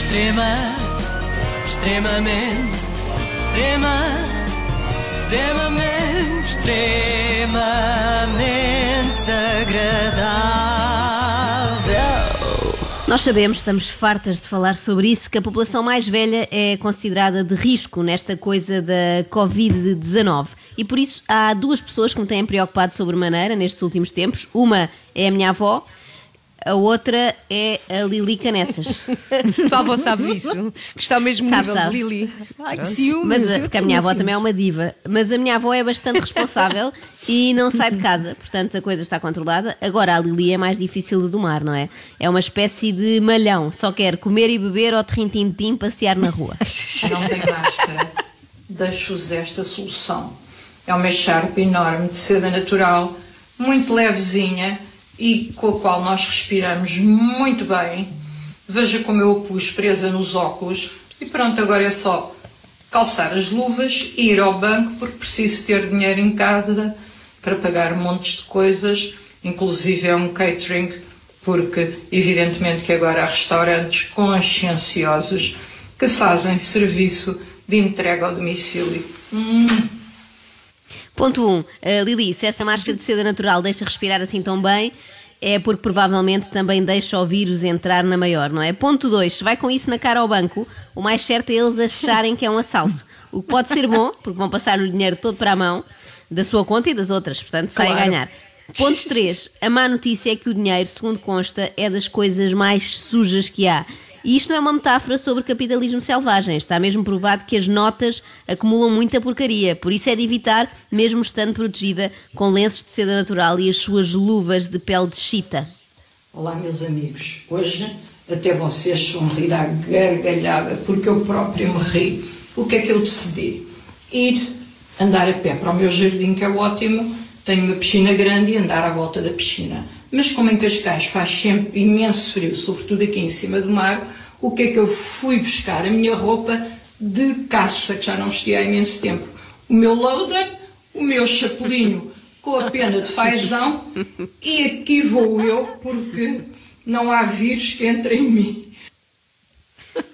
Extrema, extremamente, extrema, extremamente, extremamente agradável. Nós sabemos, estamos fartas de falar sobre isso, que a população mais velha é considerada de risco nesta coisa da Covid-19. E por isso há duas pessoas que me têm preocupado sobremaneira nestes últimos tempos. Uma é a minha avó, a outra é a Lili Canessas. Tua avó sabe disso, que está ao mesmo Sabe, nível sabe. de Lili. Ai, que ciúmes. Mas a, eu porque a minha avó ciúmes. também é uma diva. Mas a minha avó é bastante responsável e não sai de casa, portanto a coisa está controlada. Agora a Lili é mais difícil de domar, não é? É uma espécie de malhão, só quer comer e beber ou trim-tim-tim passear na rua. Não tem máscara. Deixo-vos esta solução. É uma echarpe enorme de seda natural, muito levezinha e com a qual nós respiramos muito bem. Veja como eu a pus presa nos óculos. E pronto, agora é só calçar as luvas e ir ao banco porque preciso ter dinheiro em casa para pagar montes de coisas, inclusive é um catering, porque evidentemente que agora há restaurantes conscienciosos que fazem serviço de entrega ao domicílio. Hum. Ponto 1. Um, uh, Lili, se essa máscara de seda natural deixa respirar assim tão bem, é porque provavelmente também deixa o vírus entrar na maior, não é? Ponto 2. Se vai com isso na cara ao banco, o mais certo é eles acharem que é um assalto. O que pode ser bom, porque vão passar o dinheiro todo para a mão, da sua conta e das outras, portanto sai a Claro. ganhar. Ponto 3. A má notícia é que o dinheiro, segundo consta, é das coisas mais sujas que há. E isto não é uma metáfora sobre capitalismo selvagem. Está mesmo provado que as notas acumulam muita porcaria. Por isso é de evitar, mesmo estando protegida com lenços de seda natural e as suas luvas de pele de chita. Olá, meus amigos. Hoje até vocês vão rir à gargalhada, porque eu própria me ri. O que é que eu decidi? Ir andar a pé para o meu jardim, que é ótimo. Tenho uma piscina grande e andar à volta da piscina. Mas como em Cascais faz sempre imenso frio, sobretudo aqui em cima do mar, o que é que eu fui buscar? A minha roupa de caça, que já não vestia há imenso tempo. O meu loader, o meu chapelinho com a pena de fazão e aqui vou eu porque não há vírus que entre em mim.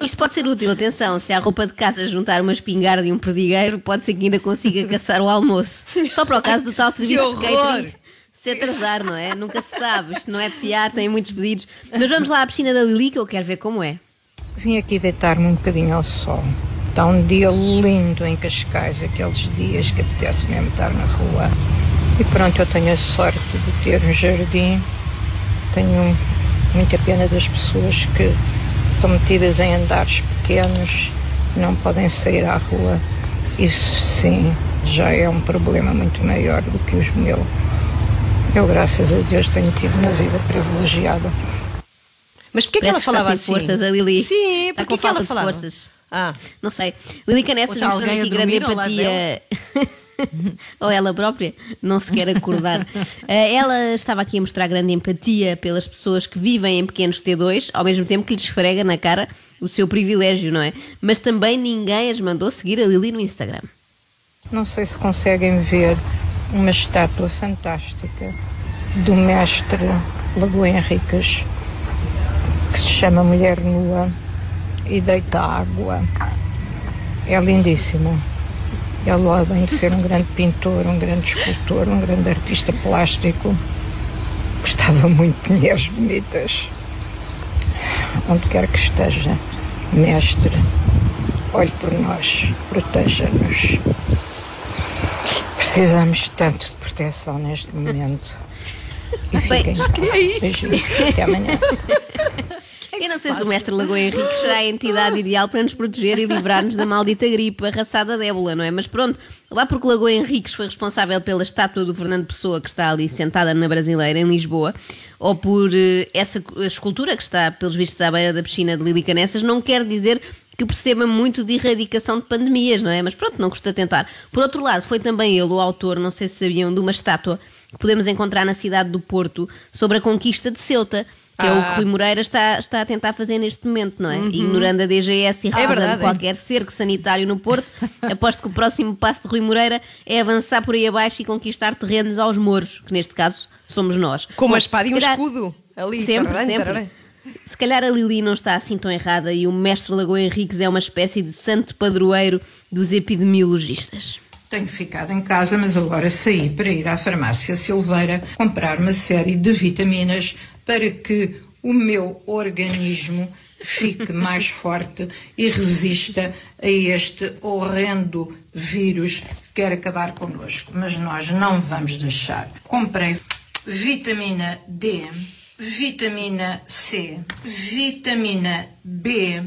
Isto pode ser útil, atenção, se à roupa de caça juntar uma espingarda e um perdigueiro, pode ser que ainda consiga caçar o almoço. Só para o caso do tal serviço de catering se atrasar, não é? Nunca se sabe, isto não é de fiar, tem muitos pedidos. Mas vamos lá à piscina da Lili, que eu quero ver como é. Vim aqui deitar-me um bocadinho ao sol. Está um dia lindo em Cascais, aqueles dias que apetece mesmo estar na rua. E pronto, eu tenho a sorte de ter um jardim. Tenho muita pena das pessoas que estão metidas em andares pequenos não podem sair à rua. Isso sim já é um problema muito maior do que os meus. Eu, graças a Deus, tenho tido uma vida privilegiada. Mas porquê que ela Parece que está falava assim? forças, a Lili. Sim, Está porquê com que ela falta de falava? forças. Ah, Não sei. Lili Canessas mostrando aqui grande empatia. Ou ela própria, não se quer acordar. Eh, ela estava aqui a mostrar grande empatia pelas pessoas que vivem em pequenos T2, ao mesmo tempo que lhes esfrega na cara o seu privilégio, não é? Mas também ninguém as mandou seguir a Lili no Instagram. Não sei se conseguem ver uma estátua fantástica do mestre Lagoa Henriques, que chama Mulher Nua e deita água. É lindíssima. Ele, além de ser um grande pintor, um grande escultor, um grande artista plástico, gostava muito de mulheres bonitas. Onde quer que esteja, mestre, olhe por nós, proteja-nos. Precisamos tanto de proteção neste momento. E fiquem cá. Beijinhos. Até amanhã. Não sei se o mestre Lagoa Henrique será a entidade ideal para nos proteger e livrar-nos da maldita gripe, a raçada débola, não é? Mas pronto, lá porque Lagoa Henriques foi responsável pela estátua do Fernando Pessoa que está ali sentada na Brasileira, em Lisboa, ou por eh, essa escultura que está, pelos vistos, à beira da piscina de Lili Canessas, não quer dizer que perceba muito de erradicação de pandemias, não é? Mas pronto, não custa tentar. Por outro lado, foi também ele o autor, não sei se sabiam, de uma estátua que podemos encontrar na cidade do Porto sobre a conquista de Ceuta, que é o que Ah. Rui Moreira está, está a tentar fazer neste momento, não é? Ignorando a DGS e recusando verdade, é. qualquer cerco sanitário no Porto, aposto que o próximo passo de Rui Moreira é avançar por aí abaixo e conquistar terrenos aos mouros, que neste caso somos nós. com uma espada e um escudo. Ali, Sempre, tararém, sempre. tararém. Se calhar a Lili não está assim tão errada e o mestre Lagoa Henriques é uma espécie de santo padroeiro dos epidemiologistas. Tenho ficado em casa, mas agora saí para ir à farmácia Silveira comprar uma série de vitaminas para que o meu organismo fique mais forte e resista a este horrendo vírus que quer acabar connosco. Mas nós não vamos deixar. Comprei vitamina D, vitamina C, vitamina B.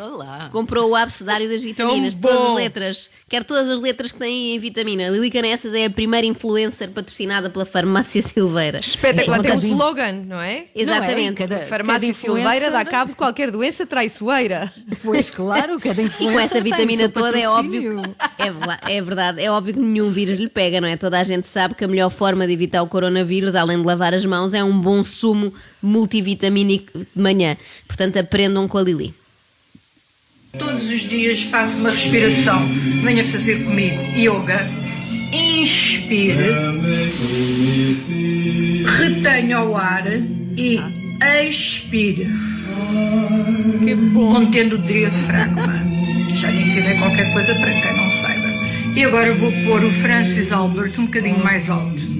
Olá. Comprou o abecedário das vitaminas, Tão todas as letras. Quer todas as letras que têm em vitamina. Lili Canessas é a primeira influencer patrocinada pela farmácia Silveira. Espetacular, É um tem um slogan, não é? Exatamente. Não é? Cada- Farmácia cada Silveira dá cabo de qualquer doença traiçoeira. Pois claro, cada E influencer com essa vitamina toda é óbvio. É, é verdade, é óbvio que nenhum vírus lhe pega, não é? Toda a gente sabe que a melhor forma de evitar o coronavírus, além de lavar as mãos, é um bom sumo multivitamínico de manhã. Portanto, aprendam com a Lili. Todos os dias faço uma respiração. Venha fazer comigo yoga. Inspire. Retenha o ar e expire. Que bom. Contendo o diafragma. Já lhe ensinei qualquer coisa para quem não saiba. E agora vou pôr o Francis Albert um bocadinho mais alto.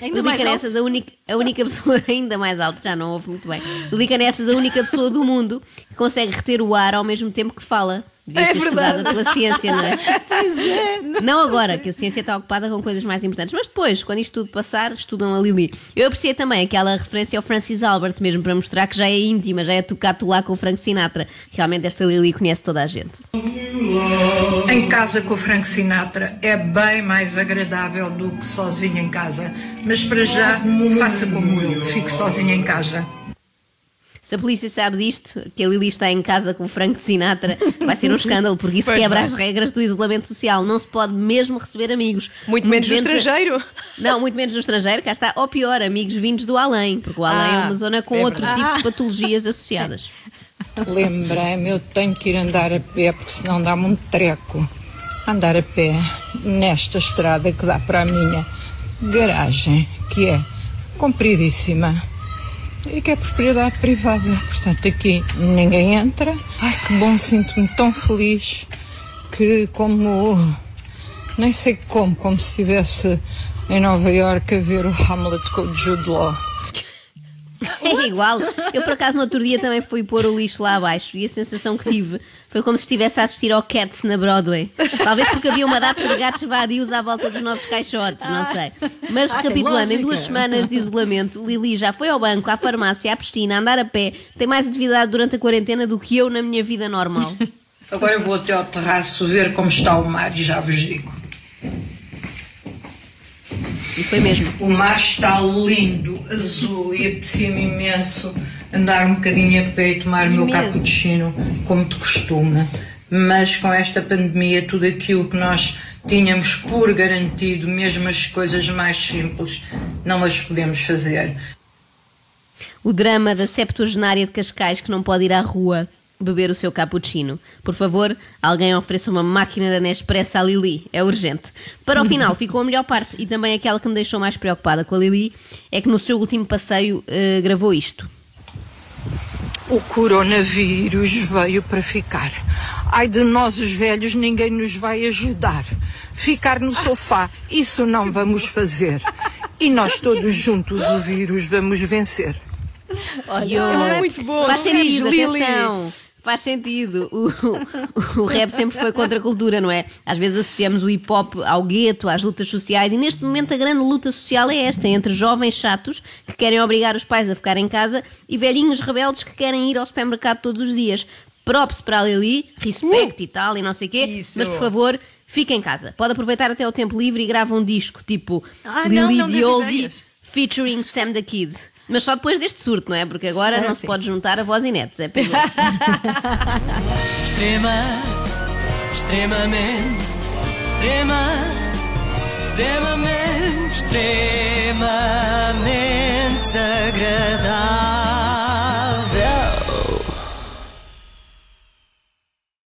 Ainda mais alto. Canessas, a única, a única pessoa ainda mais alta, já não ouve muito bem. Lili Canessas, a única pessoa do mundo que consegue reter o ar ao mesmo tempo que fala. Devia É ser verdade. estudada pela ciência, não é? Pois é. Não agora, que a ciência está ocupada com coisas mais importantes, mas depois, quando isto tudo passar, estudam a Lili. Eu apreciei também aquela referência ao Francis Albert, mesmo para mostrar que já é íntima, já é tocado lá com o Frank Sinatra. Realmente esta Lili conhece toda a gente. Em casa com o Frank Sinatra é bem mais agradável do que sozinho em casa. Mas para já, faça como eu, fico sozinha em casa. Se a polícia sabe disto, que a Lili está em casa com o Frank Sinatra, vai ser um escândalo, porque isso Pois quebra vai. as regras do isolamento social. Não se pode mesmo receber amigos. Muito menos no estrangeiro. Não, muito menos no estrangeiro, cá está. Ou pior, amigos vindos do além, porque o além é Ah, uma zona com é outro verdade. tipo de patologias associadas. Lembrei-me, eu tenho que ir andar a pé, porque senão dá-me um treco. Andar a pé nesta estrada que dá para a minha garagem, que é compridíssima e que é propriedade privada. Portanto, aqui ninguém entra. Ai, que bom, sinto-me tão feliz que, como. Nem sei como, como se estivesse em Nova Iorque a ver o Hamlet com o Jude Law. É igual. Eu, por acaso, no outro dia também fui pôr o lixo lá abaixo e a sensação que tive foi como se estivesse a assistir ao Cats na Broadway. Talvez porque havia uma data de gatos vadios à volta dos nossos caixotes, não sei. Mas, Ah, recapitulando, em duas semanas de isolamento, Lili já foi ao banco, à farmácia, à piscina, a andar a pé, tem mais atividade durante a quarentena do que eu na minha vida normal. Agora eu vou até ao terraço ver como está o mar e já vos digo. E foi mesmo. O mar está lindo, azul e apetecia-me imenso andar um bocadinho a pé e tomar o meu cappuccino, como de costume. Mas com esta pandemia, tudo aquilo que nós tínhamos por garantido, mesmo as coisas mais simples, não as podemos fazer. O drama da septuagenária de Cascais que não pode ir à rua beber o seu cappuccino. Por favor, alguém ofereça uma máquina da Nespresso à Lili. É urgente. Para o final, ficou a melhor parte e também aquela que me deixou mais preocupada com a Lili é que no seu último passeio eh, gravou isto. O coronavírus veio para ficar. Ai de nós os velhos, ninguém nos vai ajudar. Ficar no sofá, isso não vamos fazer. E nós todos juntos o vírus vamos vencer. Olha, é muito bom. Faz sentido, Lili. atenção. Faz sentido. O, o, o rap sempre foi contra a cultura, não é? Às vezes associamos o hip hop ao gueto, às lutas sociais, e neste momento a grande luta social é esta, entre jovens chatos que querem obrigar os pais a ficar em casa e velhinhos rebeldes que querem ir ao supermercado todos os dias. Props para a Lili, respect e tal, e não sei o quê, Isso. mas por favor. Fique em casa. Pode aproveitar até o tempo livre e grava um disco tipo Ah, Lili Oldie featuring Sam the Kid. Mas só depois deste surto, não é? Porque agora É, não se sim. pode juntar a voz e netos. É perigoso. Extrema, extremamente, extrema, extremamente, extremamente agradável.